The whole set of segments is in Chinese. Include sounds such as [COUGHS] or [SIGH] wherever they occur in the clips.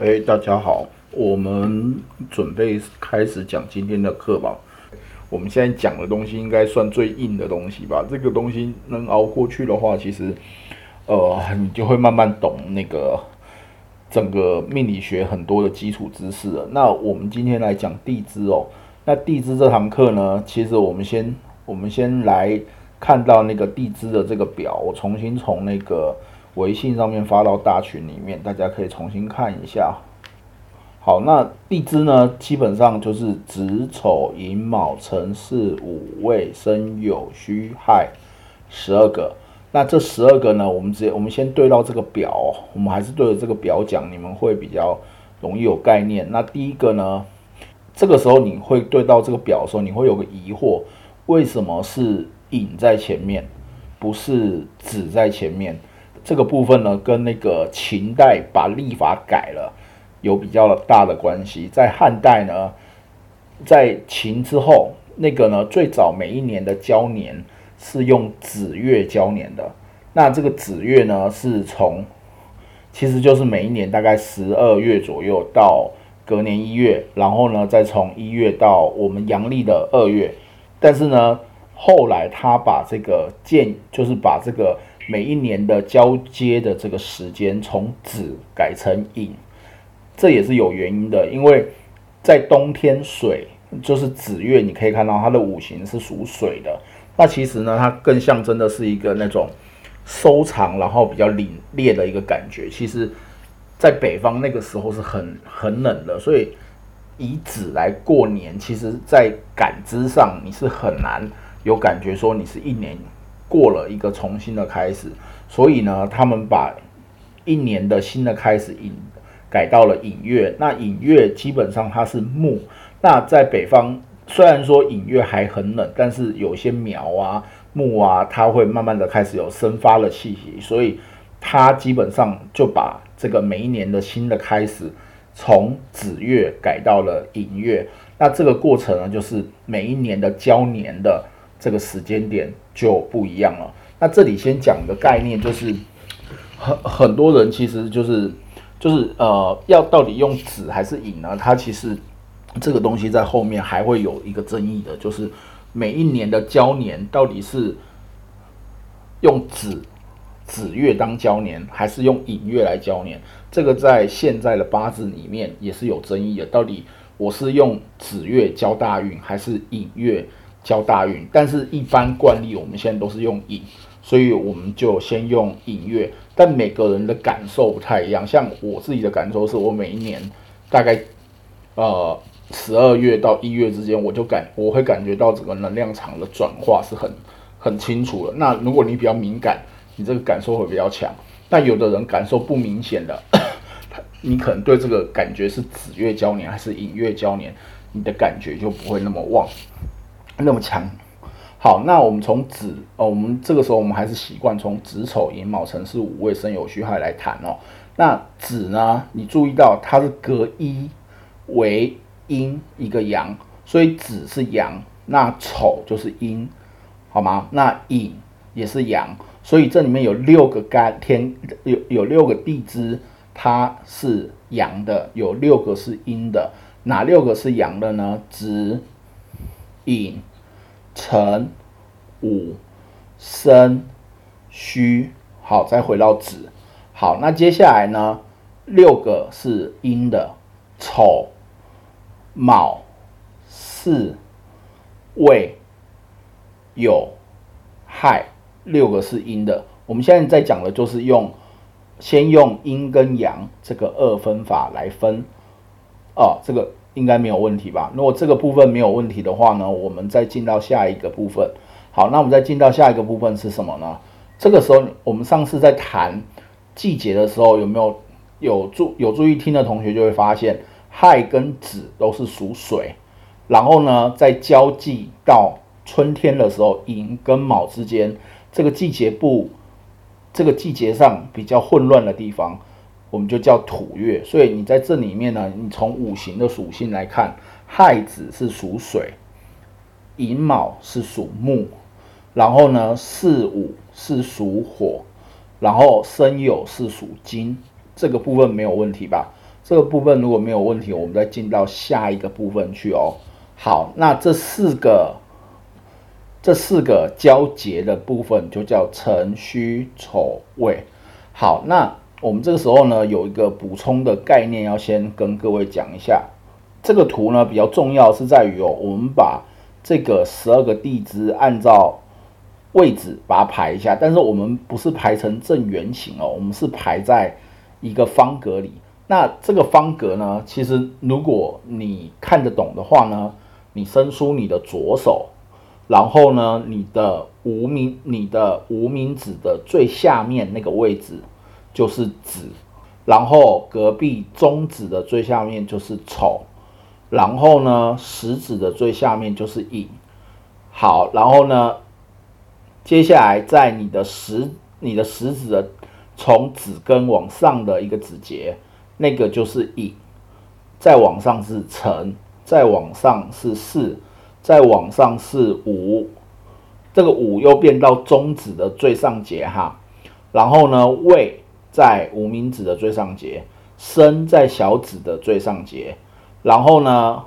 哎，大家好，我们准备开始讲今天的课吧。我们现在讲的东西应该算最硬的东西吧。这个东西能熬过去的话，其实，呃，你就会慢慢懂那个整个命理学很多的基础知识了。那我们今天来讲地支哦。那地支这堂课呢，其实我们先我们先来看到那个地支的这个表，我重新从那个。微信上面发到大群里面，大家可以重新看一下。好，那地支呢，基本上就是子丑寅卯辰巳午未申酉戌亥十二个。那这十二个呢，我们直接我们先对到这个表，我们还是对着这个表讲，你们会比较容易有概念。那第一个呢，这个时候你会对到这个表的时候，你会有个疑惑，为什么是寅在前面，不是子在前面？这个部分呢，跟那个秦代把历法改了有比较大的关系。在汉代呢，在秦之后，那个呢，最早每一年的交年是用子月交年的。那这个子月呢，是从其实就是每一年大概十二月左右到隔年一月，然后呢，再从一月到我们阳历的二月。但是呢，后来他把这个建，就是把这个。每一年的交接的这个时间从子改成寅，这也是有原因的。因为在冬天水就是子月，你可以看到它的五行是属水的。那其实呢，它更象征的是一个那种收藏，然后比较凛冽的一个感觉。其实，在北方那个时候是很很冷的，所以以子来过年，其实在感知上你是很难有感觉说你是一年。过了一个重新的开始，所以呢，他们把一年的新的开始引改到了引月。那引月基本上它是木。那在北方，虽然说引月还很冷，但是有些苗啊、木啊，它会慢慢的开始有生发的气息，所以它基本上就把这个每一年的新的开始从子月改到了寅月。那这个过程呢，就是每一年的交年的。这个时间点就不一样了。那这里先讲个概念，就是很很多人其实就是就是呃，要到底用子还是寅呢？它其实这个东西在后面还会有一个争议的，就是每一年的交年到底是用子子月当交年，还是用寅月来交年？这个在现在的八字里面也是有争议的。到底我是用子月交大运，还是寅月？交大运，但是一般惯例我们现在都是用影，所以我们就先用影月。但每个人的感受不太一样，像我自己的感受是，我每一年大概呃十二月到一月之间，我就感我会感觉到整个能量场的转化是很很清楚的。那如果你比较敏感，你这个感受会比较强。但有的人感受不明显的，[COUGHS] 你可能对这个感觉是子月交年还是寅月交年，你的感觉就不会那么旺。那么强，好，那我们从子哦，我们这个时候我们还是习惯从子丑寅卯辰巳午未申酉戌亥来谈哦。那子呢，你注意到它是隔一为阴一个阳，所以子是阳，那丑就是阴，好吗？那寅也是阳，所以这里面有六个干天，有有六个地支，它是阳的，有六个是阴的，哪六个是阳的呢？子。寅、辰、午、申、戌，好，再回到子。好，那接下来呢？六个是阴的，丑、卯、巳、未、酉、亥，六个是阴的。我们现在在讲的就是用，先用阴跟阳这个二分法来分，哦，这个。应该没有问题吧？如果这个部分没有问题的话呢，我们再进到下一个部分。好，那我们再进到下一个部分是什么呢？这个时候，我们上次在谈季节的时候，有没有有注有注意听的同学就会发现，亥跟子都是属水。然后呢，在交际到春天的时候，寅跟卯之间，这个季节不这个季节上比较混乱的地方。我们就叫土月，所以你在这里面呢，你从五行的属性来看，亥子是属水，寅卯是属木，然后呢巳午是属火，然后申酉是属金，这个部分没有问题吧？这个部分如果没有问题，我们再进到下一个部分去哦。好，那这四个这四个交结的部分就叫辰戌丑未。好，那我们这个时候呢有一个补充的概念要先跟各位讲一下。这个图呢比较重要是在于哦，我们把这个十二个地支按照位置把它排一下，但是我们不是排成正圆形哦，我们是排在一个方格里。那这个方格呢，其实如果你看得懂的话呢，你伸出你的左手，然后呢，你的无名你的无名指的最下面那个位置就是子，然后隔壁中指的最下面就是丑，然后呢，食指的最下面就是寅。好，然后呢，接下来在你的食你的食指的从指根往上的一个指节。那个就是乙，再往上是辰，再往上是巳，再往上是午，这个午又变到中指的最上节哈，然后呢未在无名指的最上节，伸在小指的最上节，然后呢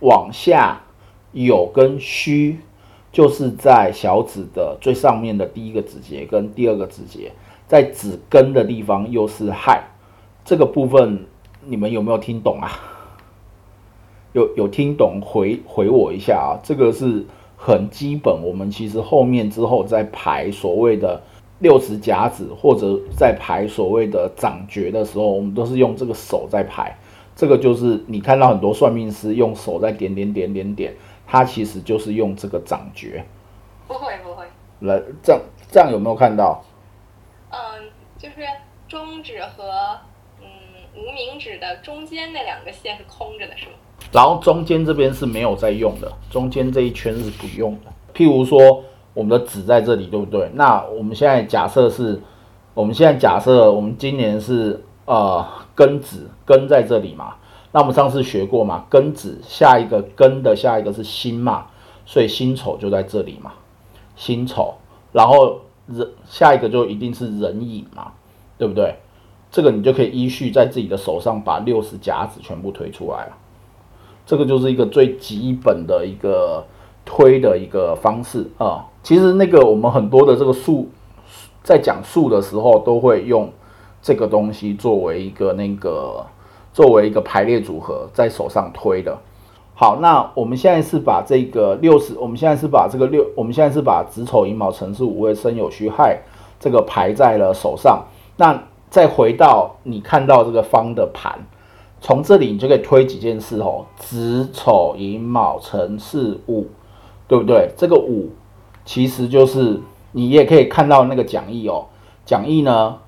往下有跟虚就是在小指的最上面的第一个指节跟第二个指节，在指根的地方又是亥。这个部分你们有没有听懂啊？有有听懂回回我一下啊！这个是很基本，我们其实后面之后再排所谓的六十甲子或者在排所谓的掌诀的时候，我们都是用这个手在排。这个就是你看到很多算命师用手在点点点点点，他其实就是用这个掌诀。不会不会。来，这样这样有没有看到？嗯，就是中指和嗯。无名指的中间那两个线是空着的，是吗？然后中间这边是没有在用的，中间这一圈是不用的。譬如说，我们的子在这里，对不对？那我们现在假设是，我们现在假设我们今年是呃庚子，庚在这里嘛？那我们上次学过嘛？庚子下一个庚的下一个是辛嘛？所以辛丑就在这里嘛？辛丑，然后人下一个就一定是壬寅嘛？对不对？这个你就可以依序在自己的手上把六十甲子全部推出来了，这个就是一个最基本的一个推的一个方式啊。其实那个我们很多的这个数在讲数的时候都会用这个东西作为一个那个作为一个排列组合在手上推的。好，那我们现在是把这个六十，我们现在是把这个六，我们现在是把子丑寅卯辰巳午未申酉戌亥这个排在了手上，那。再回到你看到这个方的盘，从这里你就可以推几件事哦，子丑寅卯辰巳午，对不对？这个午其实就是你也可以看到那个讲义哦。讲义呢，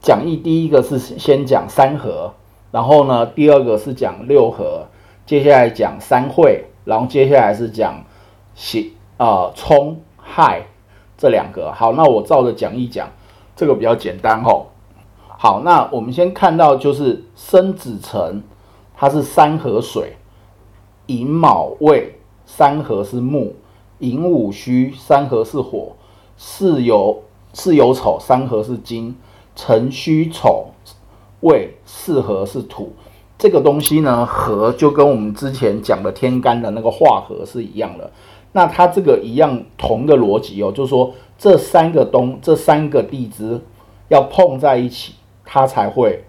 讲义第一个是先讲三合，然后呢第二个是讲六合，接下来讲三会，然后接下来是讲喜啊冲亥这两个。好，那我照着讲义讲，这个比较简单哦。好，那我们先看到就是生子辰，它是三合水；寅卯未三合是木；寅午戌三合是火；巳酉巳酉丑三合是金；辰戌丑未四合是土。这个东西呢，合就跟我们之前讲的天干的那个化合是一样的。那它这个一样同的逻辑哦，就是说这三个东这三个地支要碰在一起。它才会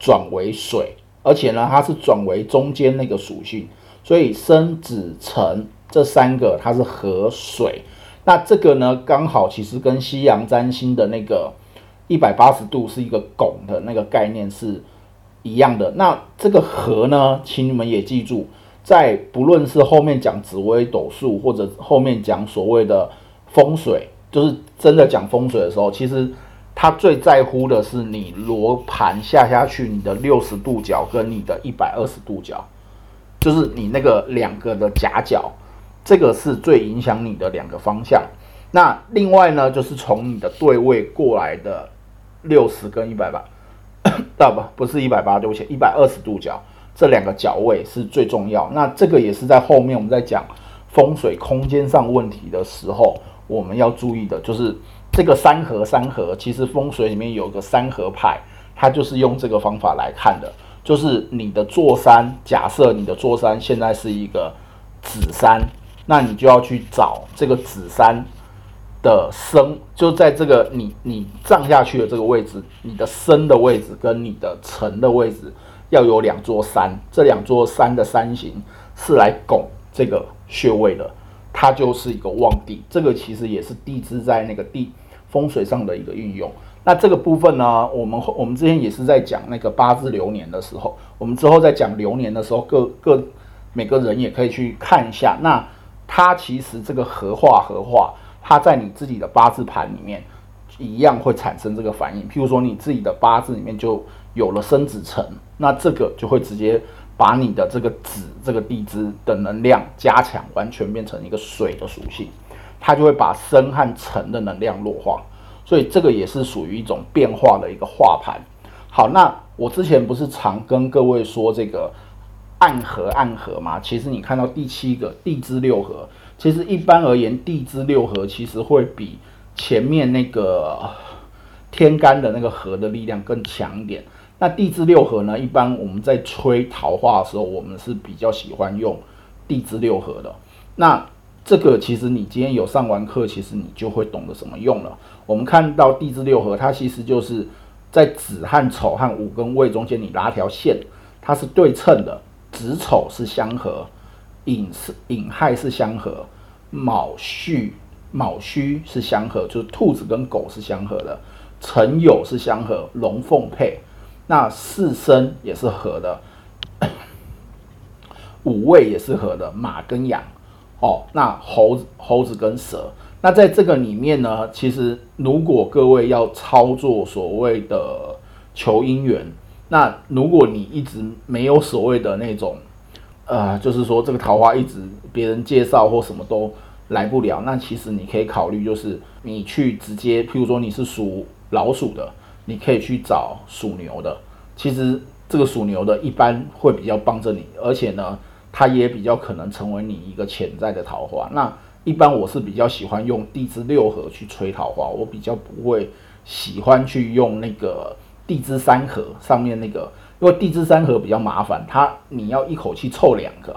转为水，而且呢，它是转为中间那个属性，所以生子辰这三个它是合水。那这个呢，刚好其实跟西洋占星的那个一百八十度是一个拱的那个概念是一样的。那这个合呢，请你们也记住，在不论是后面讲紫微斗数，或者后面讲所谓的风水，就是真的讲风水的时候，其实。他最在乎的是你罗盘下下去，你的六十度角跟你的一百二十度角，就是你那个两个的夹角，这个是最影响你的两个方向。那另外呢，就是从你的对位过来的六十跟一百八，[COUGHS] 不不是一百八，对不起，一百二十度角这两个角位是最重要。那这个也是在后面我们在讲风水空间上问题的时候，我们要注意的，就是。这个三合三合，其实风水里面有个三合派，它就是用这个方法来看的。就是你的座山，假设你的座山现在是一个子山，那你就要去找这个子山的生，就在这个你你葬下去的这个位置，你的生的位置跟你的辰的位置要有两座山，这两座山的山形是来拱这个穴位的，它就是一个旺地。这个其实也是地支在那个地风水上的一个运用。那这个部分呢，我们我们之前也是在讲那个八字流年的时候，我们之后在讲流年的时候，各各每个人也可以去看一下。那它其实这个合化合化，它在你自己的八字盘里面一样会产生这个反应。譬如说你自己的八字里面就有了生子辰，那这个就会直接把你的这个子这个地支的能量加强，完全变成一个水的属性，它就会把生和辰的能量弱化。所以这个也是属于一种变化的一个化盘。好，那我之前不是常跟各位说这个暗合暗合嘛？其实你看到第七个地支六合，其实一般而言，地支六合其实会比前面那个天干的那个合的力量更强一点。那地支六合呢，一般我们在吹桃花的时候，我们是比较喜欢用地支六合的。那这个其实你今天有上完课，其实你就会懂得怎么用了。我们看到地支六合，它其实就是在子和丑和午跟未中间，你拉条线，它是对称的。子丑是相合，寅是寅亥是相合，卯戌卯戌是相合，就是兔子跟狗是相合的。辰酉是相合，龙凤配。那巳申也是合的，午未也是合的，马跟羊。哦，那猴子猴子跟蛇。那在这个里面呢，其实如果各位要操作所谓的求姻缘，那如果你一直没有所谓的那种，呃，就是说这个桃花一直别人介绍或什么都来不了，那其实你可以考虑就是你去直接，譬如说你是属老鼠的，你可以去找属牛的。其实这个属牛的一般会比较帮着你，而且呢，它也比较可能成为你一个潜在的桃花。那一般我是比较喜欢用地支六合去吹桃花，我比较不会喜欢去用那个地支三合上面那个，因为地支三合比较麻烦，它你要一口气凑两个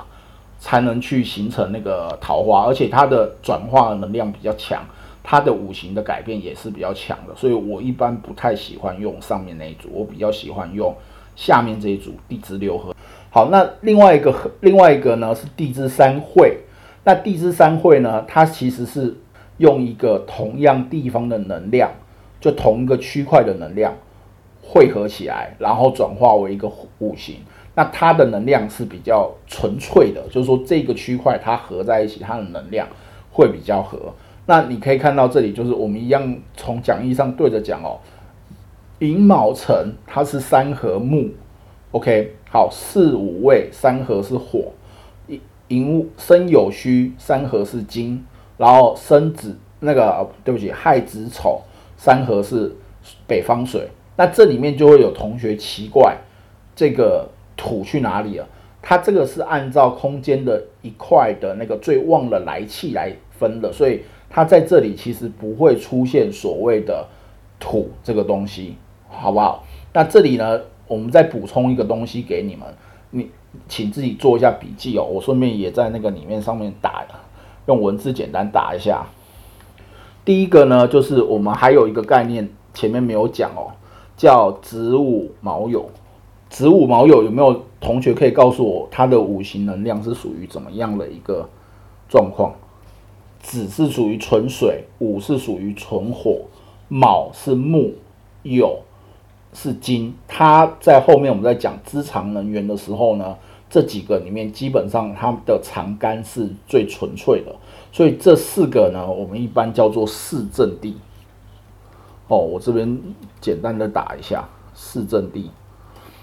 才能去形成那个桃花，而且它的转化能量比较强，它的五行的改变也是比较强的，所以我一般不太喜欢用上面那一组，我比较喜欢用下面这一组地支六合。好，那另外一个另外一个呢是地支三会。那地支三会呢？它其实是用一个同样地方的能量，就同一个区块的能量汇合起来，然后转化为一个五行。那它的能量是比较纯粹的，就是说这个区块它合在一起，它的能量会比较合。那你可以看到这里，就是我们一样从讲义上对着讲哦。寅卯辰它是三合木，OK，好，四五位三合是火。寅申酉戌三合是金，然后申子那个对不起亥子丑三合是北方水。那这里面就会有同学奇怪，这个土去哪里了？它这个是按照空间的一块的那个最旺的来气来分的，所以它在这里其实不会出现所谓的土这个东西，好不好？那这里呢，我们再补充一个东西给你们，你。请自己做一下笔记哦，我顺便也在那个里面上面打，用文字简单打一下。第一个呢，就是我们还有一个概念，前面没有讲哦，叫子午卯酉。子午卯酉有没有同学可以告诉我，它的五行能量是属于怎么样的一个状况？子是属于纯水，午是属于纯火，卯是木，酉是金。它在后面我们在讲资长能源的时候呢。这几个里面，基本上它的长干是最纯粹的，所以这四个呢，我们一般叫做四正地。哦，我这边简单的打一下四阵地。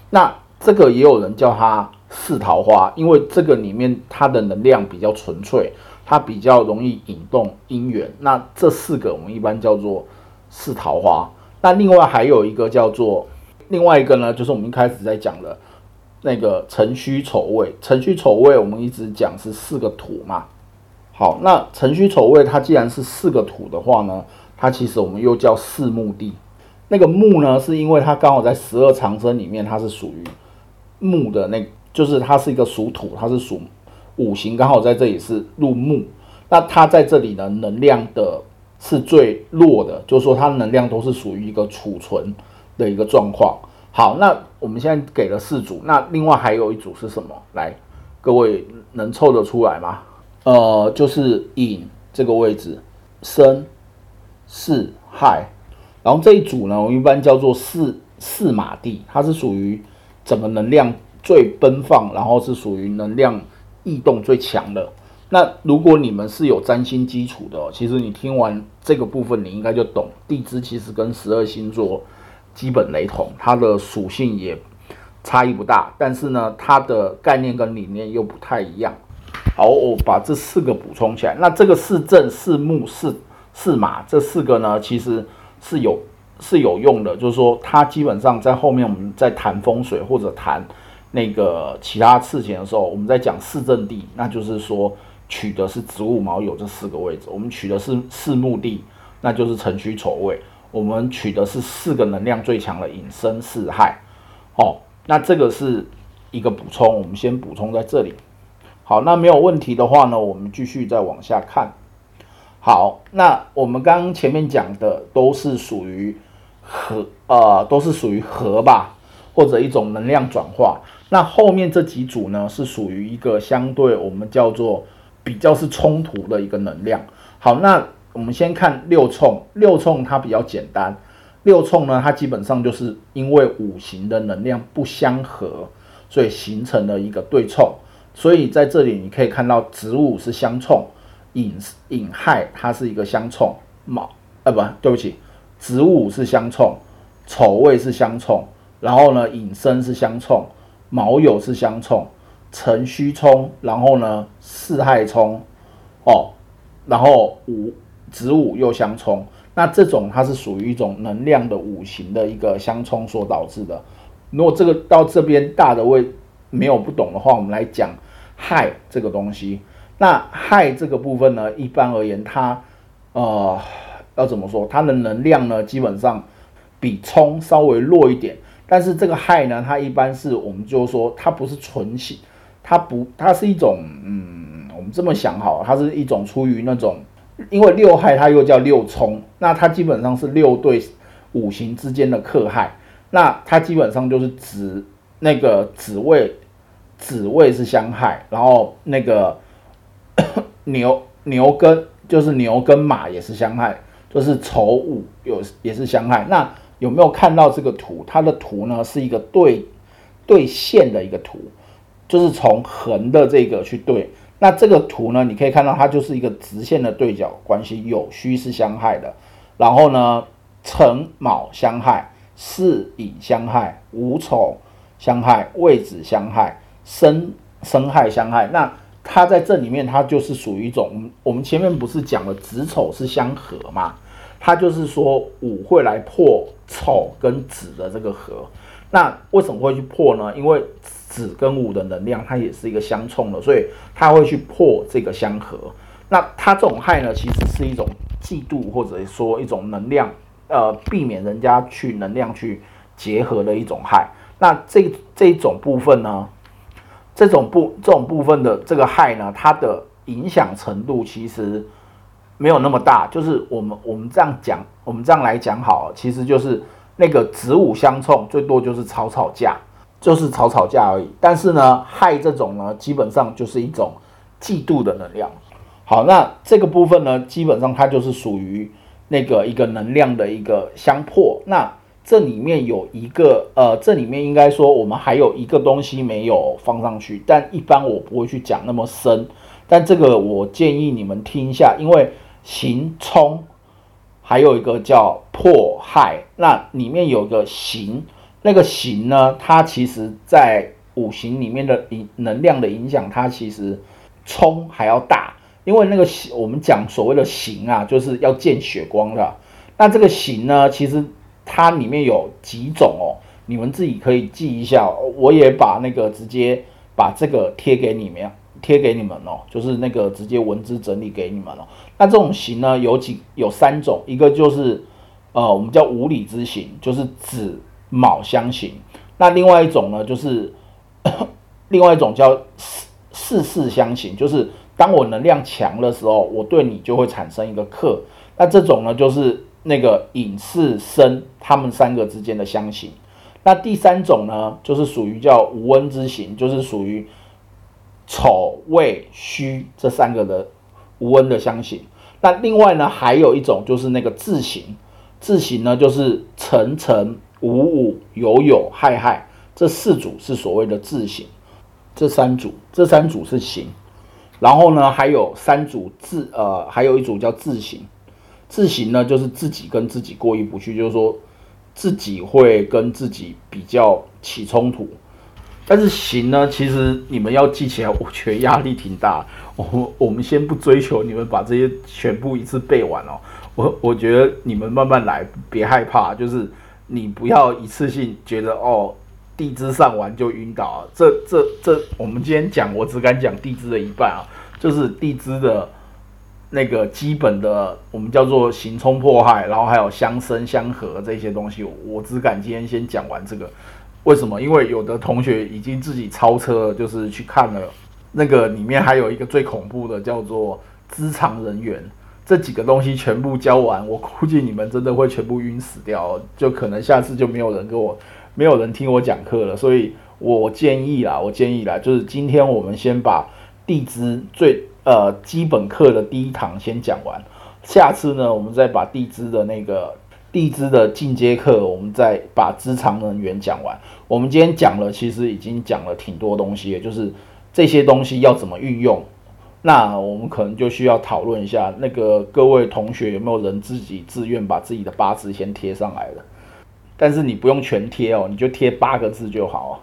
那这个也有人叫它四桃花，因为这个里面它的能量比较纯粹，它比较容易引动姻缘。那这四个我们一般叫做四桃花。那另外还有一个叫做另外一个呢，就是我们一开始在讲的。那个辰戌丑未，辰戌丑未，我们一直讲是四个土嘛。好，那辰戌丑未，它既然是四个土的话呢，它其实我们又叫四木地。那个木呢，是因为它刚好在十二长生里面，它是属于木的那，就是它是一个属土，它是属五行，刚好在这里是入木。那它在这里呢，能量的是最弱的，就是说它能量都是属于一个储存的一个状况。好，那我们现在给了四组，那另外还有一组是什么？来，各位能凑得出来吗？呃，就是寅这个位置，申、巳、亥，然后这一组呢，我们一般叫做四四马地，它是属于整个能量最奔放，然后是属于能量异动最强的。那如果你们是有占星基础的，其实你听完这个部分，你应该就懂地支其实跟十二星座基本雷同，它的属性也差异不大，但是呢，它的概念跟理念又不太一样。好，我把这四个补充起来。那这个四正、四木、四四马这四个呢，其实是有是有用的。就是说，它基本上在后面我们在谈风水或者谈那个其他事情的时候，我们在讲四正地，那就是说取的是子午卯酉这四个位置。我们取的是四木地，那就是辰戌丑未。我们取的是四个能量最强的寅申巳亥。哦，那这个是一个补充，我们先补充在这里。好，那没有问题的话呢，我们继续再往下看。好，那我们刚刚前面讲的都是属于和呃，都是属于和吧，或者一种能量转化。那后面这几组呢，是属于一个相对我们叫做比较是冲突的一个能量。好，那我们先看六冲，六冲它比较简单，六冲呢，它基本上就是因为五行的能量不相合，所以形成了一个对冲。所以在这里你可以看到子午是相冲，寅寅亥它是一个相冲，卯呃不对不起，子午是相冲，丑未是相冲，然后呢寅申是相冲，卯酉是相冲，辰戌冲，然后呢巳亥冲，哦，然后午子午又相冲，那这种它是属于一种能量的五行的一个相冲所导致的。如果这个到这边大的位没有不懂的话，我们来讲。亥这个东西，那亥这个部分呢，一般而言，它呃要怎么说？它的能量呢，基本上比冲稍微弱一点。但是这个亥呢，它一般是我们就说它不是纯性，它不，它是一种嗯，我们这么想好，它是一种出于那种，因为六亥它又叫六冲，那它基本上是六对五行之间的克亥，那它基本上就是指那个子位。子位是相害，然后那个 [COUGHS] 牛牛跟就是牛跟马也是相害，就是丑午有也是相害。那有没有看到这个图？它的图呢是一个对对线的一个图，就是从横的这个去对。那这个图呢，你可以看到它就是一个直线的对角关系，有虚是相害的。然后呢，辰卯相害，巳寅相害，午丑相害，未子相害。生生害相害，那它在这里面，它就是属于一种，我们前面不是讲了子丑是相合嘛？它就是说午会来破丑跟子的这个合，那为什么会去破呢？因为子跟午的能量它也是一个相冲的，所以它会去破这个相合。那它这种害呢，其实是一种嫉妒或者说一种能量，呃，避免人家去能量去结合的一种害。那这这种部分呢？这种部这种部分的这个害呢，它的影响程度其实没有那么大。就是我们我们这样讲，我们这样来讲好，其实就是那个子午相冲，最多就是吵吵架，就是吵吵架而已。但是呢，害这种呢，基本上就是一种嫉妒的能量。好，那这个部分呢，基本上它就是属于那个一个能量的一个相破。那这里面有一个，呃，这里面应该说我们还有一个东西没有放上去，但一般我不会去讲那么深。但这个我建议你们听一下，因为行冲还有一个叫迫害，那里面有个行，那个行呢，它其实在五行里面的影能量的影响，它其实冲还要大，因为那个我们讲所谓的行啊，就是要见血光的。那这个行呢，其实。它里面有几种哦，你们自己可以记一下。我也把那个直接把这个贴给你们，贴给你们哦，就是那个直接文字整理给你们了。那这种形呢，有几有三种，一个就是呃，我们叫无理之形，就是子卯相型。那另外一种呢，就是 [COUGHS] 另外一种叫四四四相刑，就是当我能量强的时候，我对你就会产生一个克。那这种呢，就是那个隐士生他们三个之间的相刑。那第三种呢，就是属于叫无恩之刑，就是属于丑未戌这三个的无恩的相刑。那另外呢，还有一种就是那个字形，字形呢就是辰辰午午酉酉亥亥这四组是所谓的字形，这三组这三组是形，然后呢还有三组字呃，还有一组叫字形，字形呢就是自己跟自己过意不去，就是说自己会跟自己比较起冲突。但是行呢，其实你们要记起来，我觉得压力挺大。我我们先不追求你们把这些全部一次背完哦。我我觉得你们慢慢来，别害怕。就是你不要一次性觉得哦，地支上完就晕倒。这这这，我们今天讲，我只敢讲地支的一半啊，就是地支的那个基本的，我们叫做行冲迫害，然后还有相生相合这些东西，我只敢今天先讲完这个。为什么？因为有的同学已经自己超车，就是去看了那个里面还有一个最恐怖的，叫做资常人员。这几个东西全部教完，我估计你们真的会全部晕死掉，就可能下次就没有人跟我，没有人听我讲课了。所以我建议啦，我建议啦，就是今天我们先把地支最呃基本课的第一堂先讲完，下次呢，我们再把地支的那个。地支的进阶课，我们再把资常人员讲完。我们今天讲了，其实已经讲了挺多东西，就是这些东西要怎么运用。那我们可能就需要讨论一下，那个各位同学有没有人自己自愿把自己的八字先贴上来了？但是你不用全贴哦，你就贴八个字就好。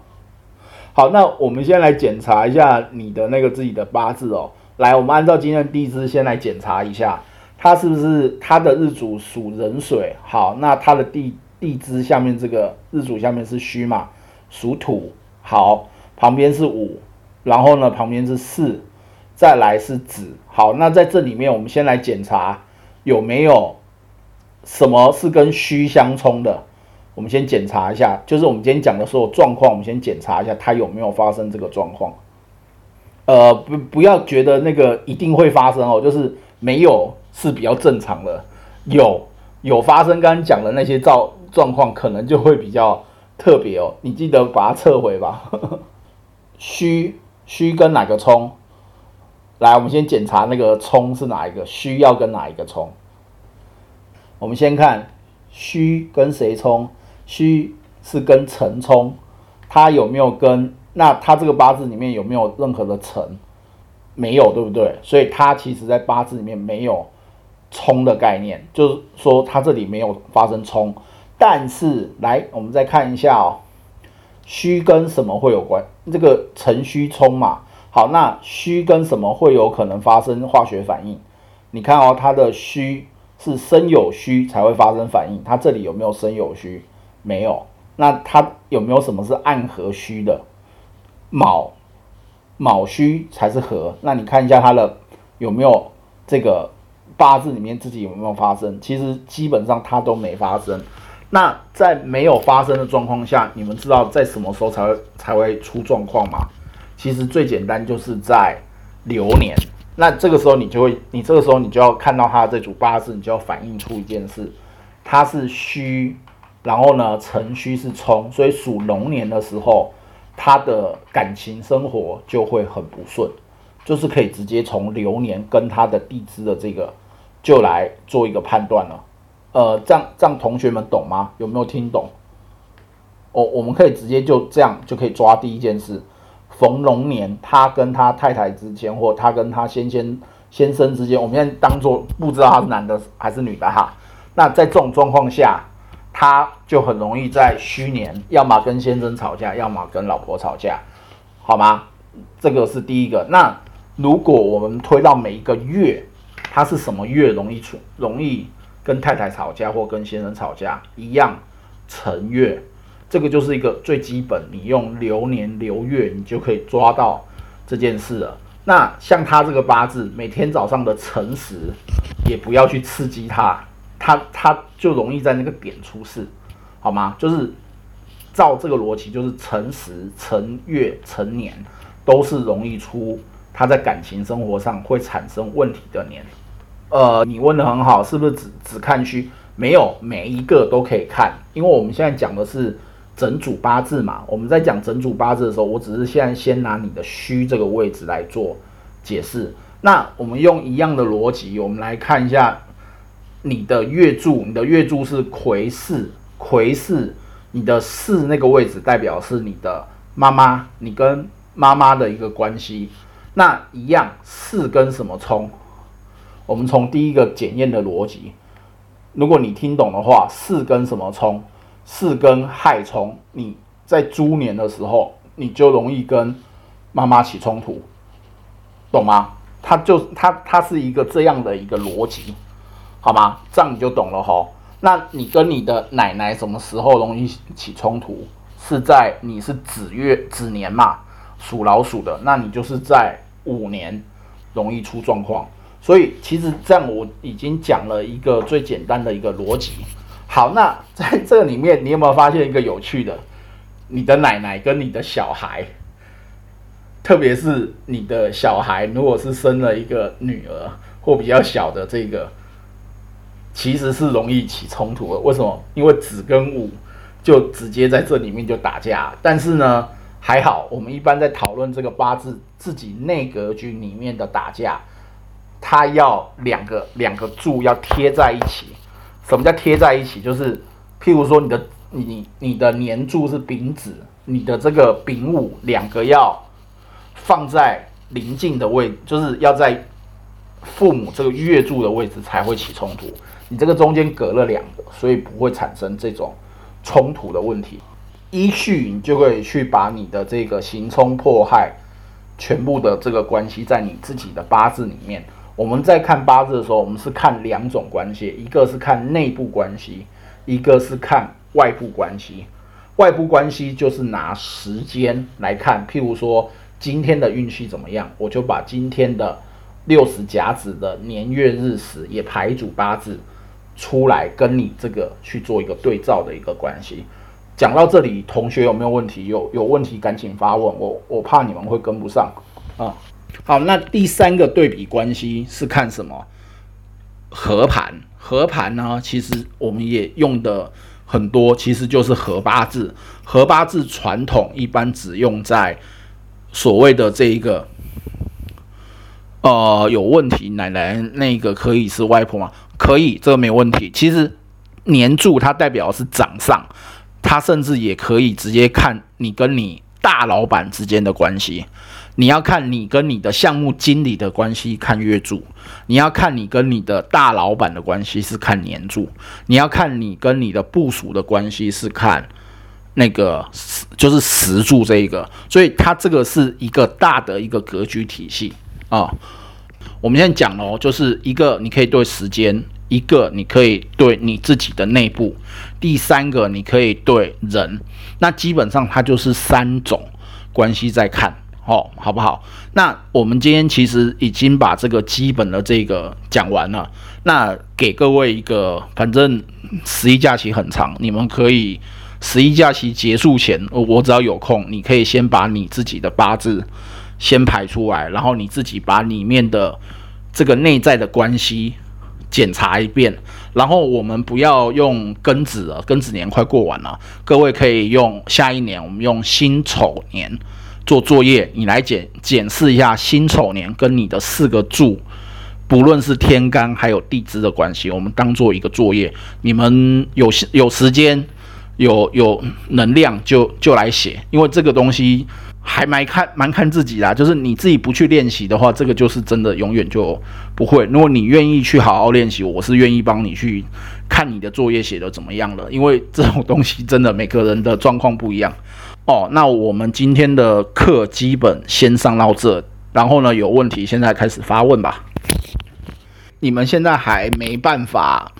好，那我们先来检查一下你的那个自己的八字哦。来，我们按照今天的地支先来检查一下。它是不是它的日主属壬水？好，那它的地地支下面这个日主下面是戌嘛，属土。好，旁边是午，然后呢旁边是巳，再来是子。好，那在这里面我们先来检查有没有什么是跟戌相冲的。我们先检查一下，就是我们今天讲的所有状况，我们先检查一下它有没有发生这个状况。呃，不不要觉得那个一定会发生哦，就是没有。是比较正常的，有有发生刚刚讲的那些状状况，可能就会比较特别哦。你记得把它撤回吧。[LAUGHS] 虚虚跟哪个冲？来，我们先检查那个冲是哪一个，需要跟哪一个冲？我们先看虚跟谁冲？虚是跟辰冲，它有没有跟？那它这个八字里面有没有任何的辰？没有，对不对？所以它其实在八字里面没有。冲的概念就是说，它这里没有发生冲，但是来，我们再看一下哦，虚跟什么会有关？这个辰虚冲嘛，好，那虚跟什么会有可能发生化学反应？你看哦，它的虚是生有虚才会发生反应，它这里有没有生有虚？没有，那它有没有什么是暗合虚的？卯卯戌才是合，那你看一下它的有没有这个？八字里面自己有没有发生？其实基本上它都没发生。那在没有发生的状况下，你们知道在什么时候才会才会出状况吗？其实最简单就是在流年。那这个时候你就会，你这个时候你就要看到他这组八字，你就要反映出一件事：它是虚，然后呢辰戌是冲，所以属龙年的时候，他的感情生活就会很不顺，就是可以直接从流年跟他的地支的这个。就来做一个判断了，呃，这样这样同学们懂吗？有没有听懂？哦，我们可以直接就这样就可以抓第一件事，逢龙年他跟他太太之间，或他跟他先先先生之间，我们现在当做不知道他是男的还是女的哈。那在这种状况下，他就很容易在虚年，要么跟先生吵架，要么跟老婆吵架，好吗？这个是第一个。那如果我们推到每一个月。他是什么月容易出容易跟太太吵架或跟先生吵架一样？辰月，这个就是一个最基本，你用流年流月，你就可以抓到这件事了。那像他这个八字，每天早上的辰时，也不要去刺激他，他他就容易在那个点出事，好吗？就是照这个逻辑，就是辰时、辰月、辰年都是容易出他在感情生活上会产生问题的年。呃，你问的很好，是不是只只看虚？没有，每一个都可以看，因为我们现在讲的是整组八字嘛。我们在讲整组八字的时候，我只是现在先拿你的虚这个位置来做解释。那我们用一样的逻辑，我们来看一下你的月柱，你的月柱是癸巳，癸巳，你的巳那个位置代表是你的妈妈，你跟妈妈的一个关系。那一样，巳跟什么冲？我们从第一个检验的逻辑。如果你听懂的话，四跟什么冲？四跟亥冲。你在猪年的时候，你就容易跟妈妈起冲突，懂吗？它就它它是一个这样的一个逻辑，好吗？这样你就懂了哈。那你跟你的奶奶什么时候容易起冲突？是在你是子月子年嘛，属老鼠的，那你就是在五年容易出状况。所以其实这样我已经讲了一个最简单的一个逻辑。好，那在这里面你有没有发现一个有趣的？你的奶奶跟你的小孩，特别是你的小孩，如果是生了一个女儿或比较小的这个，其实是容易起冲突的。为什么？因为子跟午就直接在这里面就打架。但是呢，还好，我们一般在讨论这个八字自己内格局里面的打架。它要两个两个柱要贴在一起，什么叫贴在一起？就是譬如说你的你你的年柱是丙子，你的这个丙午两个要放在临近的位，就是要在父母这个月柱的位置才会起冲突。你这个中间隔了两个，所以不会产生这种冲突的问题。依序你就可以去把你的这个行冲破害全部的这个关系在你自己的八字里面。我们在看八字的时候，我们是看两种关系，一个是看内部关系，一个是看外部关系。外部关系就是拿时间来看，譬如说今天的运气怎么样，我就把今天的六十甲子的年月日时也排组八字出来，跟你这个去做一个对照的一个关系。讲到这里，同学有没有问题？有有问题赶紧发问，我我怕你们会跟不上啊。好，那第三个对比关系是看什么？合盘，合盘呢？其实我们也用的很多，其实就是合八字。合八字传统一般只用在所谓的这一个，呃，有问题，奶奶那个可以是外婆吗？可以，这个没有问题。其实年柱它代表的是掌上，它甚至也可以直接看你跟你大老板之间的关系。你要看你跟你的项目经理的关系，看月柱；你要看你跟你的大老板的关系，是看年柱；你要看你跟你的部署的关系，是看那个就是时柱这一个。所以它这个是一个大的一个格局体系啊。我们现在讲哦，就是一个你可以对时间，一个你可以对你自己的内部，第三个你可以对人。那基本上它就是三种关系在看。哦，好不好？那我们今天其实已经把这个基本的这个讲完了。那给各位一个，反正十一假期很长，你们可以十一假期结束前，我只要有空，你可以先把你自己的八字先排出来，然后你自己把里面的这个内在的关系检查一遍。然后我们不要用庚子了，庚子年快过完了，各位可以用下一年，我们用辛丑年。做作业，你来检检视一下辛丑年跟你的四个柱，不论是天干还有地支的关系，我们当做一个作业。你们有有时间、有有能量就就来写，因为这个东西还蛮看蛮看自己啦。就是你自己不去练习的话，这个就是真的永远就不会。如果你愿意去好好练习，我是愿意帮你去看你的作业写的怎么样了，因为这种东西真的每个人的状况不一样。哦，那我们今天的课基本先上到这，然后呢，有问题现在开始发问吧。你们现在还没办法，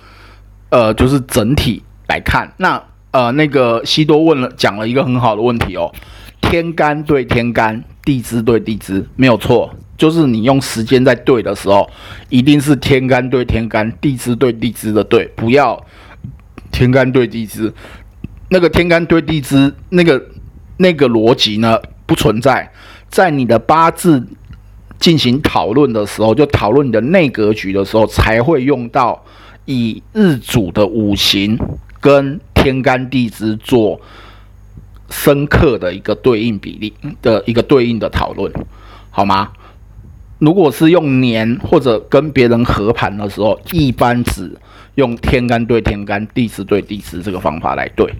呃，就是整体来看。那呃，那个西多问了，讲了一个很好的问题哦。天干对天干，地支对地支，没有错。就是你用时间在对的时候，一定是天干对天干，地支对地支的对，不要天干对地支。那个天干对地支那个那个逻辑呢不存在，在你的八字进行讨论的时候，就讨论你的内格局的时候，才会用到以日主的五行跟天干地支做深刻的一个对应比例的一个对应的讨论，好吗？如果是用年或者跟别人合盘的时候，一般只用天干对天干、地支对地支这个方法来对。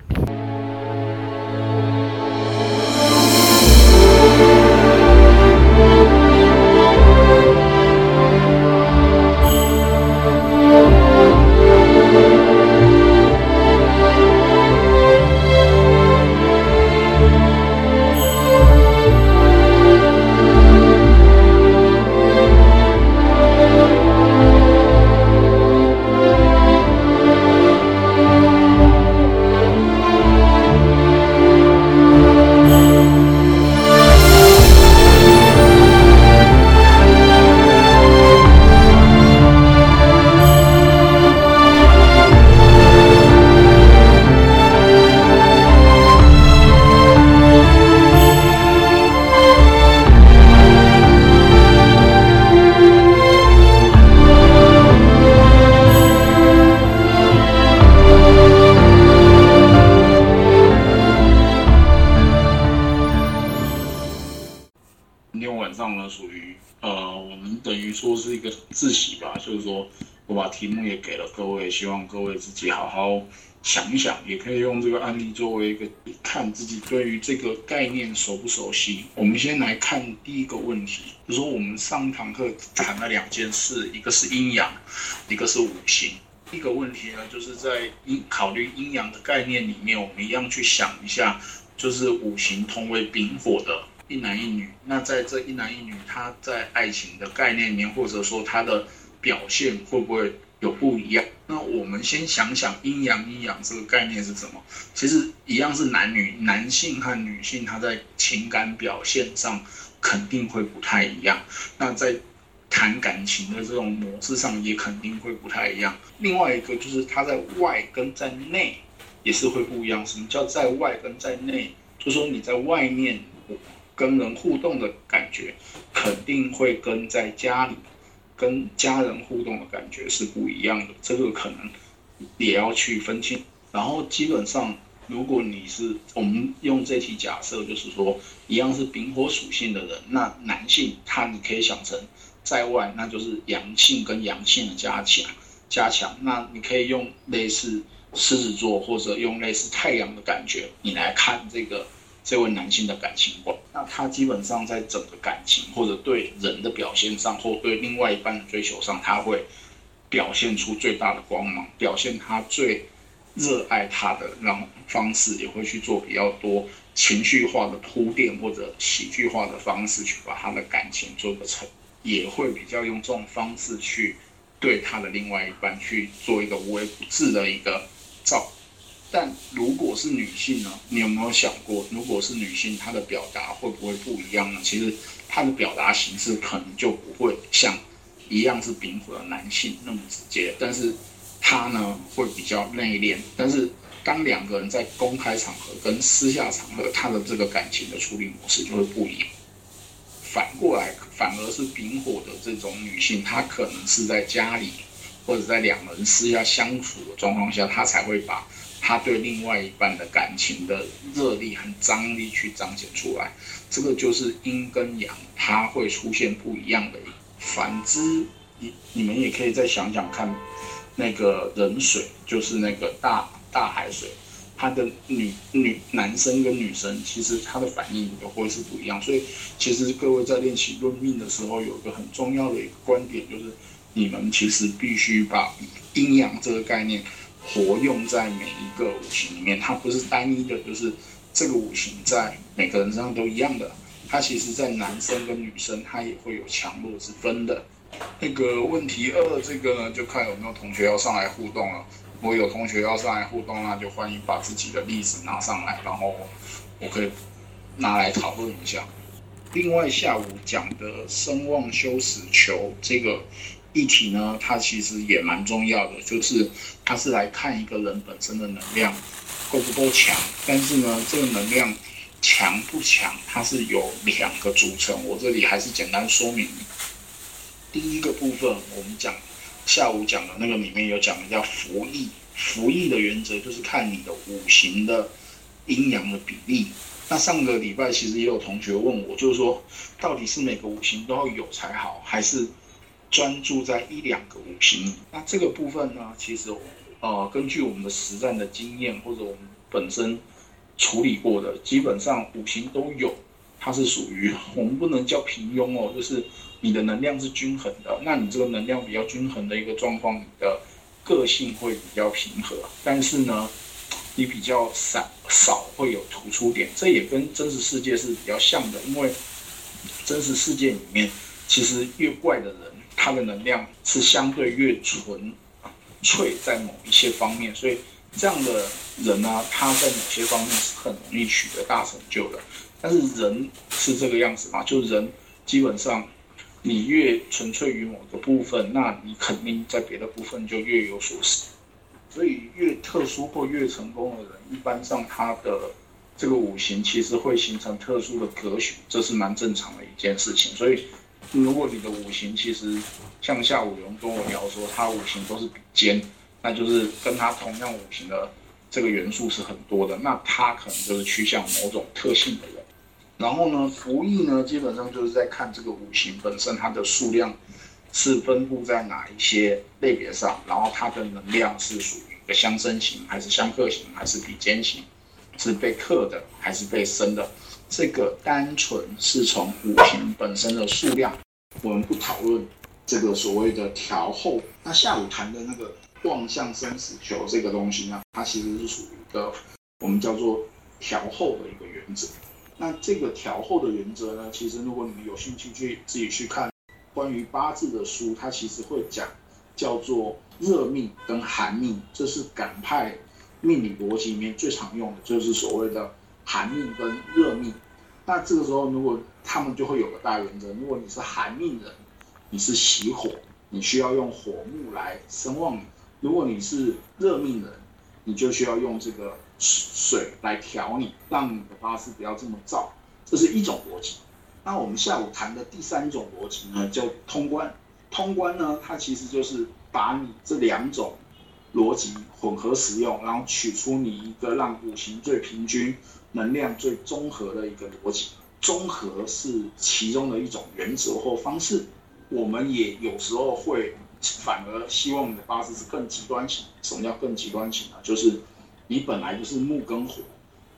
希望各位自己好好想一想，也可以用这个案例作为一个看自己对于这个概念熟不熟悉。我们先来看第一个问题，就说我们上一堂课谈了两件事，一个是阴阳，一个是五行。第一个问题呢，就是在阴考虑阴阳的概念里面，我们一样去想一下，就是五行同为丙火的一男一女。那在这一男一女，他在爱情的概念里面，或者说他的表现会不会？有不一样，那我们先想想阴阳阴阳这个概念是什么？其实一样是男女，男性和女性他在情感表现上肯定会不太一样。那在谈感情的这种模式上也肯定会不太一样。另外一个就是他在外跟在内也是会不一样。什么叫在外跟在内？就说你在外面跟人互动的感觉，肯定会跟在家里。跟家人互动的感觉是不一样的，这个可能也要去分清。然后基本上，如果你是我们用这题假设，就是说一样是丙火属性的人，那男性他你可以想成在外，那就是阳性跟阳性的加强加强。那你可以用类似狮子座或者用类似太阳的感觉，你来看这个。这位男性的感情观，那他基本上在整个感情或者对人的表现上，或对另外一半的追求上，他会表现出最大的光芒，表现他最热爱他的让方式，也会去做比较多情绪化的铺垫或者喜剧化的方式去把他的感情做个成，也会比较用这种方式去对他的另外一半去做一个无微不至的一个照顾。但如果是女性呢？你有没有想过，如果是女性，她的表达会不会不一样呢？其实她的表达形式可能就不会像一样是丙火的男性那么直接，但是她呢会比较内敛。但是当两个人在公开场合跟私下场合，她的这个感情的处理模式就会不一样。反过来，反而是丙火的这种女性，她可能是在家里或者在两人私下相处的状况下，她才会把。他对另外一半的感情的热力和张力去彰显出来，这个就是阴跟阳，它会出现不一样的。反之，你你们也可以再想想看，那个人水就是那个大大海水，他的女女男生跟女生其实他的反应也会是不一样。所以其实各位在练习论命的时候，有一个很重要的一个观点，就是你们其实必须把阴阳这个概念。活用在每一个五行里面，它不是单一的，就是这个五行在每个人身上都一样的。它其实，在男生跟女生，它也会有强弱之分的。那个问题二，这个呢，就看有没有同学要上来互动了。如果有同学要上来互动，那就欢迎把自己的例子拿上来，然后我可以拿来讨论一下。另外，下午讲的声望修死求这个。议题呢，它其实也蛮重要的，就是它是来看一个人本身的能量够不够强。但是呢，这个能量强不强，它是有两个组成。我这里还是简单说明。第一个部分，我们讲下午讲的那个里面有讲的叫服役，服役的原则就是看你的五行的阴阳的比例。那上个礼拜其实也有同学问我，就是说到底是每个五行都要有才好，还是专注在一两个五行？那这个部分呢，其实呃根据我们的实战的经验或者我们本身处理过的，基本上五行都有，它是属于 [LAUGHS] 我们不能叫平庸哦，就是。你的能量是均衡的，那你这个能量比较均衡的一个状况，你的个性会比较平和。但是呢，你比较少少会有突出点，这也跟真实世界是比较像的。因为真实世界里面，其实越怪的人，他的能量是相对越纯粹，在某一些方面，所以这样的人呢，他在某些方面是很容易取得大成就的。但是人是这个样子嘛？就人基本上。你越纯粹于某个部分，那你肯定在别的部分就越有所失。所以越特殊或越成功的人，一般上他的这个五行其实会形成特殊的格局，这是蛮正常的一件事情。所以如果你的五行其实像下午有人跟我聊说他五行都是比肩，那就是跟他同样五行的这个元素是很多的，那他可能就是趋向某种特性的人。然后呢，服役呢，基本上就是在看这个五行本身它的数量是分布在哪一些类别上，然后它的能量是属于一个相生型，还是相克型，还是比肩型，是被克的还是被生的？这个单纯是从五行本身的数量，我们不讨论这个所谓的调后。那下午谈的那个望向生死球这个东西呢，它其实是属于一个我们叫做调后的一个原则。那这个调后的原则呢？其实如果你们有兴趣去自己去看关于八字的书，它其实会讲叫做热命跟寒命，这是感派命理逻辑里面最常用的，就是所谓的寒命跟热命。那这个时候，如果他们就会有个大原则：如果你是寒命人，你是喜火，你需要用火木来生旺你；如果你是热命人，你就需要用这个。水来调你，让你的八字不要这么燥，这是一种逻辑。那我们下午谈的第三种逻辑呢，叫通关。通关呢，它其实就是把你这两种逻辑混合使用，然后取出你一个让五行最平均、能量最综合的一个逻辑。综合是其中的一种原则或方式。我们也有时候会反而希望你的八字是更极端型。什么叫更极端型呢？就是。你本来就是木跟火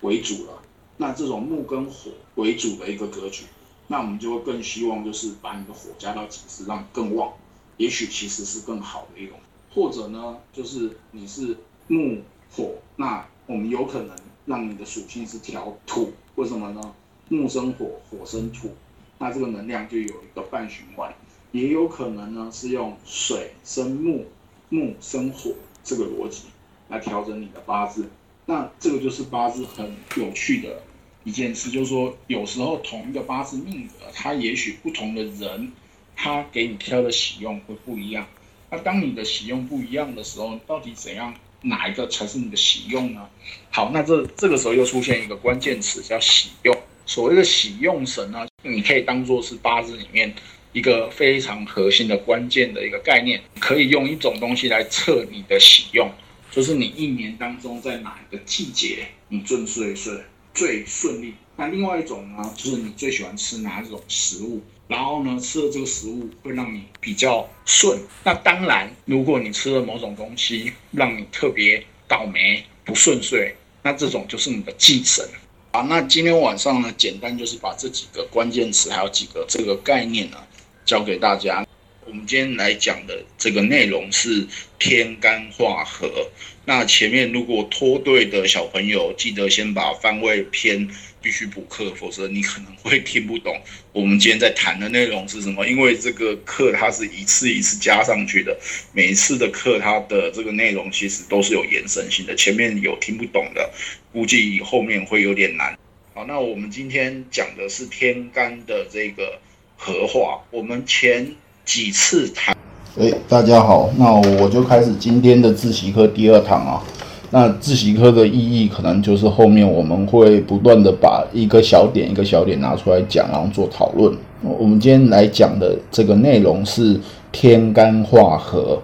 为主了，那这种木跟火为主的一个格局，那我们就会更希望就是把你的火加到极致，让更旺，也许其实是更好的一种。或者呢，就是你是木火，那我们有可能让你的属性是调土，为什么呢？木生火，火生土，那这个能量就有一个半循环。也有可能呢是用水生木，木生火这个逻辑。来调整你的八字，那这个就是八字很有趣的一件事，就是说有时候同一个八字命格，它也许不同的人，他给你挑的喜用会不一样。那当你的喜用不一样的时候，到底怎样哪一个才是你的喜用呢？好，那这这个时候又出现一个关键词叫喜用。所谓的喜用神呢，你可以当做是八字里面一个非常核心的关键的一个概念，可以用一种东西来测你的喜用。就是你一年当中在哪一个季节你最顺顺最顺利？那另外一种呢，就是你最喜欢吃哪一种食物？然后呢，吃了这个食物会让你比较顺。那当然，如果你吃了某种东西让你特别倒霉不顺遂，那这种就是你的忌神。啊，那今天晚上呢，简单就是把这几个关键词还有几个这个概念呢，教给大家。我们今天来讲的这个内容是天干化合。那前面如果脱队的小朋友，记得先把方位篇必须补课，否则你可能会听不懂我们今天在谈的内容是什么。因为这个课它是一次一次加上去的，每一次的课它的这个内容其实都是有延伸性的。前面有听不懂的，估计后面会有点难。好，那我们今天讲的是天干的这个合化，我们前。几次谈哎，大家好，那我就开始今天的自习课第二堂啊。那自习课的意义，可能就是后面我们会不断的把一个小点一个小点拿出来讲，然后做讨论。我们今天来讲的这个内容是天干化合。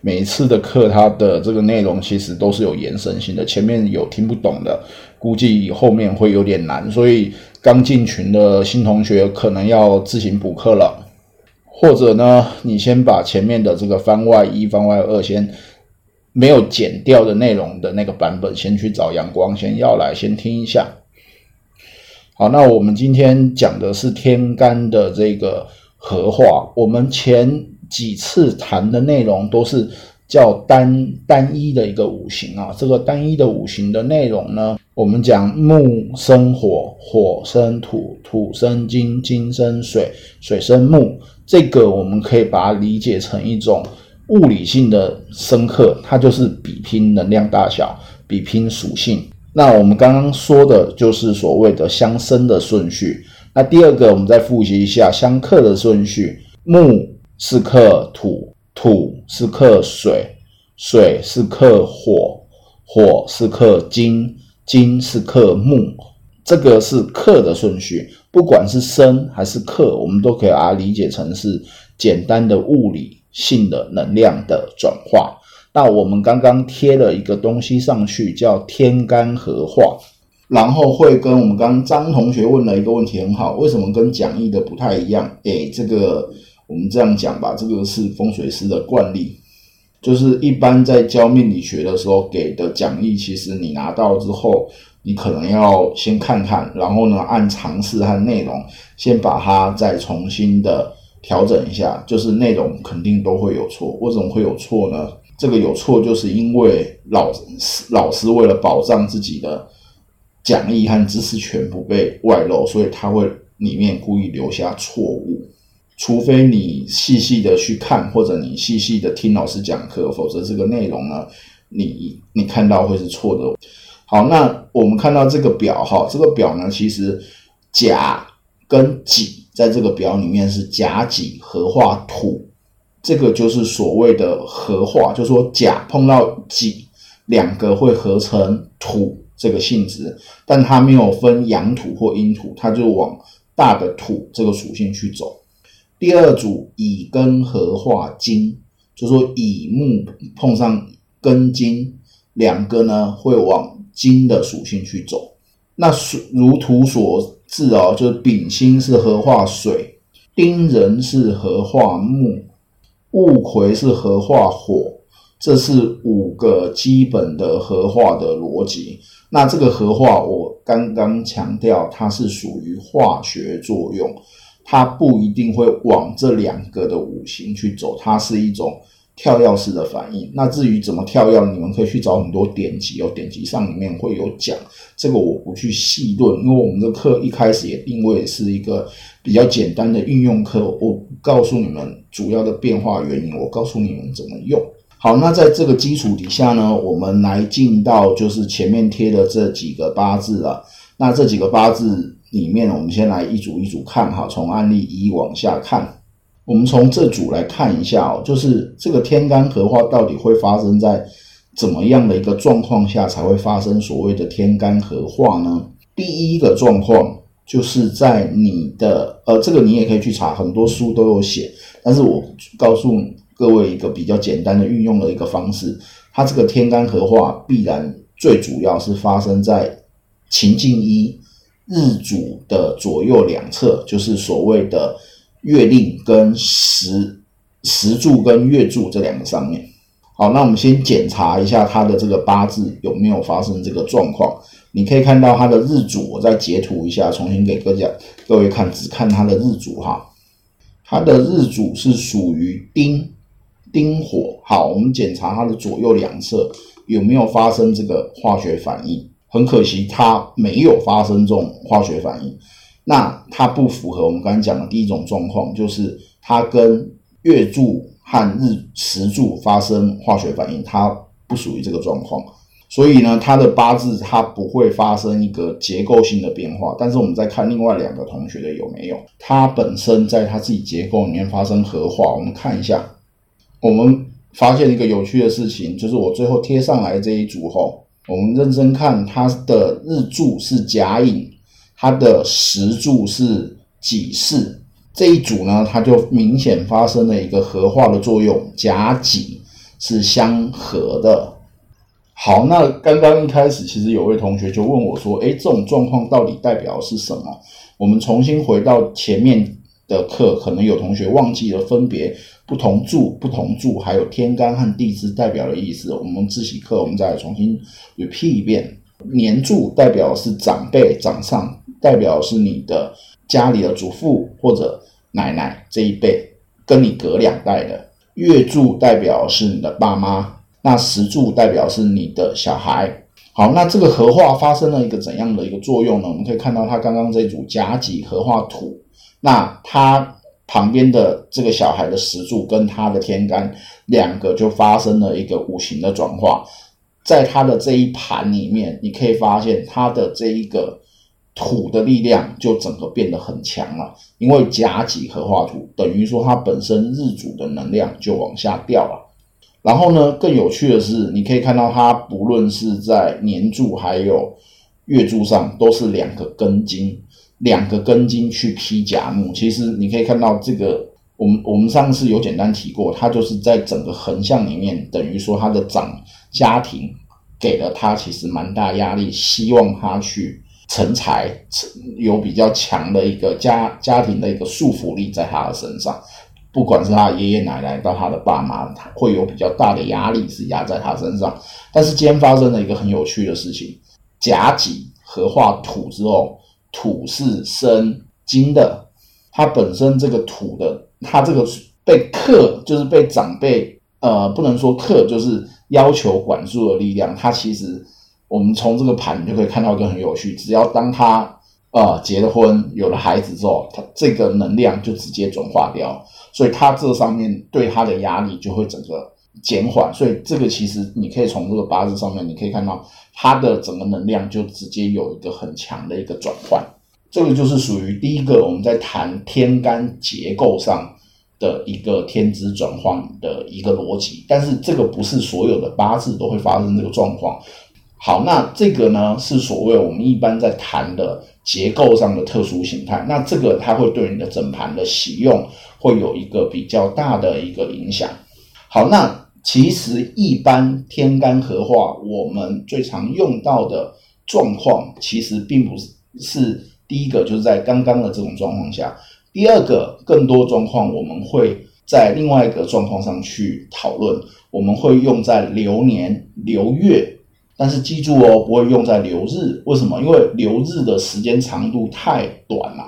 每一次的课，它的这个内容其实都是有延伸性的。前面有听不懂的，估计后面会有点难，所以刚进群的新同学可能要自行补课了。或者呢，你先把前面的这个番外一、番外二先没有剪掉的内容的那个版本，先去找阳光，先要来先听一下。好，那我们今天讲的是天干的这个合化。我们前几次谈的内容都是叫单单一的一个五行啊。这个单一的五行的内容呢，我们讲木生火，火生土，土生金，金生水，水生木。这个我们可以把它理解成一种物理性的生克，它就是比拼能量大小，比拼属性。那我们刚刚说的就是所谓的相生的顺序。那第二个，我们再复习一下相克的顺序：木是克土，土是克水，水是克火，火是克金，金是克木。这个是克的顺序。不管是生还是克，我们都可以把它理解成是简单的物理性的能量的转化。那我们刚刚贴了一个东西上去，叫天干合化，然后会跟我们刚刚张同学问了一个问题，很好，为什么跟讲义的不太一样？诶，这个我们这样讲吧，这个是风水师的惯例，就是一般在教命理学的时候给的讲义，其实你拿到之后。你可能要先看看，然后呢，按常识和内容，先把它再重新的调整一下。就是内容肯定都会有错，为什么会有错呢？这个有错就是因为老师老师为了保障自己的讲义和知识全部被外露，所以他会里面故意留下错误。除非你细细的去看，或者你细细的听老师讲课，否则这个内容呢，你你看到会是错的。好，那我们看到这个表哈，这个表呢，其实甲跟己在这个表里面是甲己合化土，这个就是所谓的合化，就是说甲碰到己，两个会合成土这个性质，但它没有分阳土或阴土，它就往大的土这个属性去走。第二组乙庚合化金，就说乙木碰上庚金，两个呢会往。金的属性去走，那如图所示哦，就是丙辛是合化水，丁壬是合化木，戊癸是合化火，这是五个基本的合化的逻辑。那这个合化，我刚刚强调，它是属于化学作用，它不一定会往这两个的五行去走，它是一种。跳跃式的反应，那至于怎么跳跃，你们可以去找很多典籍哦，典籍上里面会有讲，这个我不去细论，因为我们的课一开始也定位是一个比较简单的运用课，我告诉你们主要的变化原因，我告诉你们怎么用。好，那在这个基础底下呢，我们来进到就是前面贴的这几个八字啊，那这几个八字里面，我们先来一组一组看哈，从案例一往下看。我们从这组来看一下哦，就是这个天干合化到底会发生在怎么样的一个状况下才会发生所谓的天干合化呢？第一个状况就是在你的呃，这个你也可以去查，很多书都有写，但是我告诉各位一个比较简单的运用的一个方式，它这个天干合化必然最主要是发生在情境一日主的左右两侧，就是所谓的。月令跟时时柱跟月柱这两个上面，好，那我们先检查一下他的这个八字有没有发生这个状况。你可以看到他的日主，我再截图一下，重新给各家各位看，只看他的日主哈。他的日主是属于丁丁火，好，我们检查他的左右两侧有没有发生这个化学反应。很可惜，它没有发生这种化学反应。那它不符合我们刚才讲的第一种状况，就是它跟月柱和日时柱发生化学反应，它不属于这个状况。所以呢，它的八字它不会发生一个结构性的变化。但是我们再看另外两个同学的有没有，它本身在它自己结构里面发生合化。我们看一下，我们发现一个有趣的事情，就是我最后贴上来这一组后，我们认真看它的日柱是甲寅，它的时柱是己巳，这一组呢，它就明显发生了一个合化的作用，甲己是相合的。好，那刚刚一开始，其实有位同学就问我说：“诶，这种状况到底代表是什么？”我们重新回到前面的课，可能有同学忘记了分别不同柱、不同柱，还有天干和地支代表的意思。我们自习课我们再重新 repeat 一遍：年柱代表是长辈、长上，代表是你的家里的祖父或者奶奶这一辈，跟你隔两代的；月柱代表是你的爸妈。那石柱代表是你的小孩，好，那这个合化发生了一个怎样的一个作用呢？我们可以看到，它刚刚这组甲己合化土，那他旁边的这个小孩的石柱跟他的天干两个就发生了一个五行的转化，在他的这一盘里面，你可以发现他的这一个土的力量就整个变得很强了，因为甲己合化土，等于说它本身日主的能量就往下掉了。然后呢，更有趣的是，你可以看到它不论是在年柱还有月柱上，都是两个根金，两个根金去劈甲木。其实你可以看到这个，我们我们上次有简单提过，它就是在整个横向里面，等于说他的长家庭给了他其实蛮大压力，希望他去成才，有比较强的一个家家庭的一个束缚力在他的身上。不管是他爷爷奶奶到他的爸妈，会有比较大的压力是压在他身上。但是今天发生了一个很有趣的事情：甲己合化土之后，土是生金的，它本身这个土的，它这个被克，就是被长辈呃，不能说克，就是要求管束的力量。它其实我们从这个盘就可以看到一个很有趣：只要当他呃结了婚，有了孩子之后，他这个能量就直接转化掉。所以他这上面对他的压力就会整个减缓，所以这个其实你可以从这个八字上面，你可以看到它的整个能量就直接有一个很强的一个转换。这个就是属于第一个我们在谈天干结构上的一个天资转换的一个逻辑，但是这个不是所有的八字都会发生这个状况。好，那这个呢是所谓我们一般在谈的结构上的特殊形态，那这个它会对你的整盘的使用。会有一个比较大的一个影响。好，那其实一般天干合化，我们最常用到的状况，其实并不是是第一个，就是在刚刚的这种状况下。第二个，更多状况我们会在另外一个状况上去讨论，我们会用在流年流月，但是记住哦，不会用在流日。为什么？因为流日的时间长度太短了，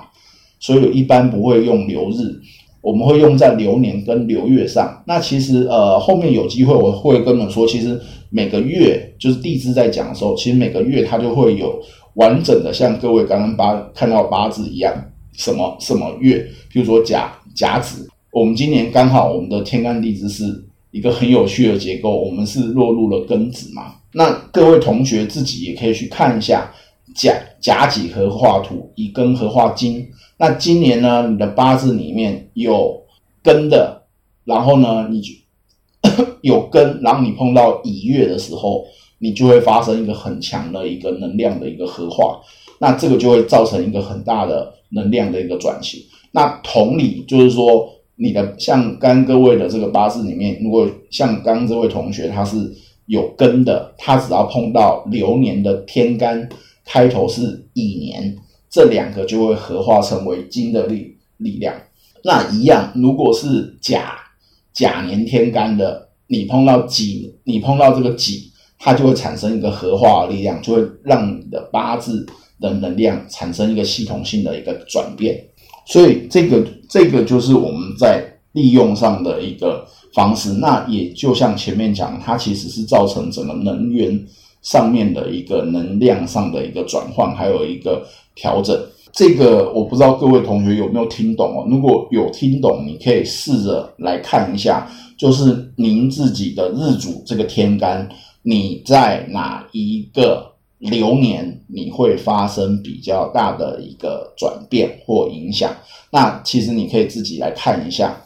所以一般不会用流日。我们会用在流年跟流月上。那其实呃，后面有机会我会跟你们说，其实每个月就是地支在讲的时候，其实每个月它就会有完整的，像各位刚刚八看到八字一样，什么什么月，比如说甲甲子，我们今年刚好我们的天干地支是一个很有趣的结构，我们是落入了庚子嘛。那各位同学自己也可以去看一下甲甲己合化土，乙庚合化金。那今年呢，你的八字里面有庚的，然后呢，你就 [COUGHS] 有根，然后你碰到乙月的时候，你就会发生一个很强的一个能量的一个合化，那这个就会造成一个很大的能量的一个转型。那同理，就是说你的像刚各位的这个八字里面，如果像刚这位同学他是有根的，他只要碰到流年的天干开头是乙年。这两个就会合化成为金的力力量。那一样，如果是甲甲年天干的，你碰到己，你碰到这个己，它就会产生一个合化的力量，就会让你的八字的能量产生一个系统性的一个转变。所以这个这个就是我们在利用上的一个方式。那也就像前面讲，它其实是造成整个能源上面的一个能量上的一个转换，还有一个。调整这个我不知道各位同学有没有听懂哦？如果有听懂，你可以试着来看一下，就是您自己的日主这个天干，你在哪一个流年你会发生比较大的一个转变或影响？那其实你可以自己来看一下。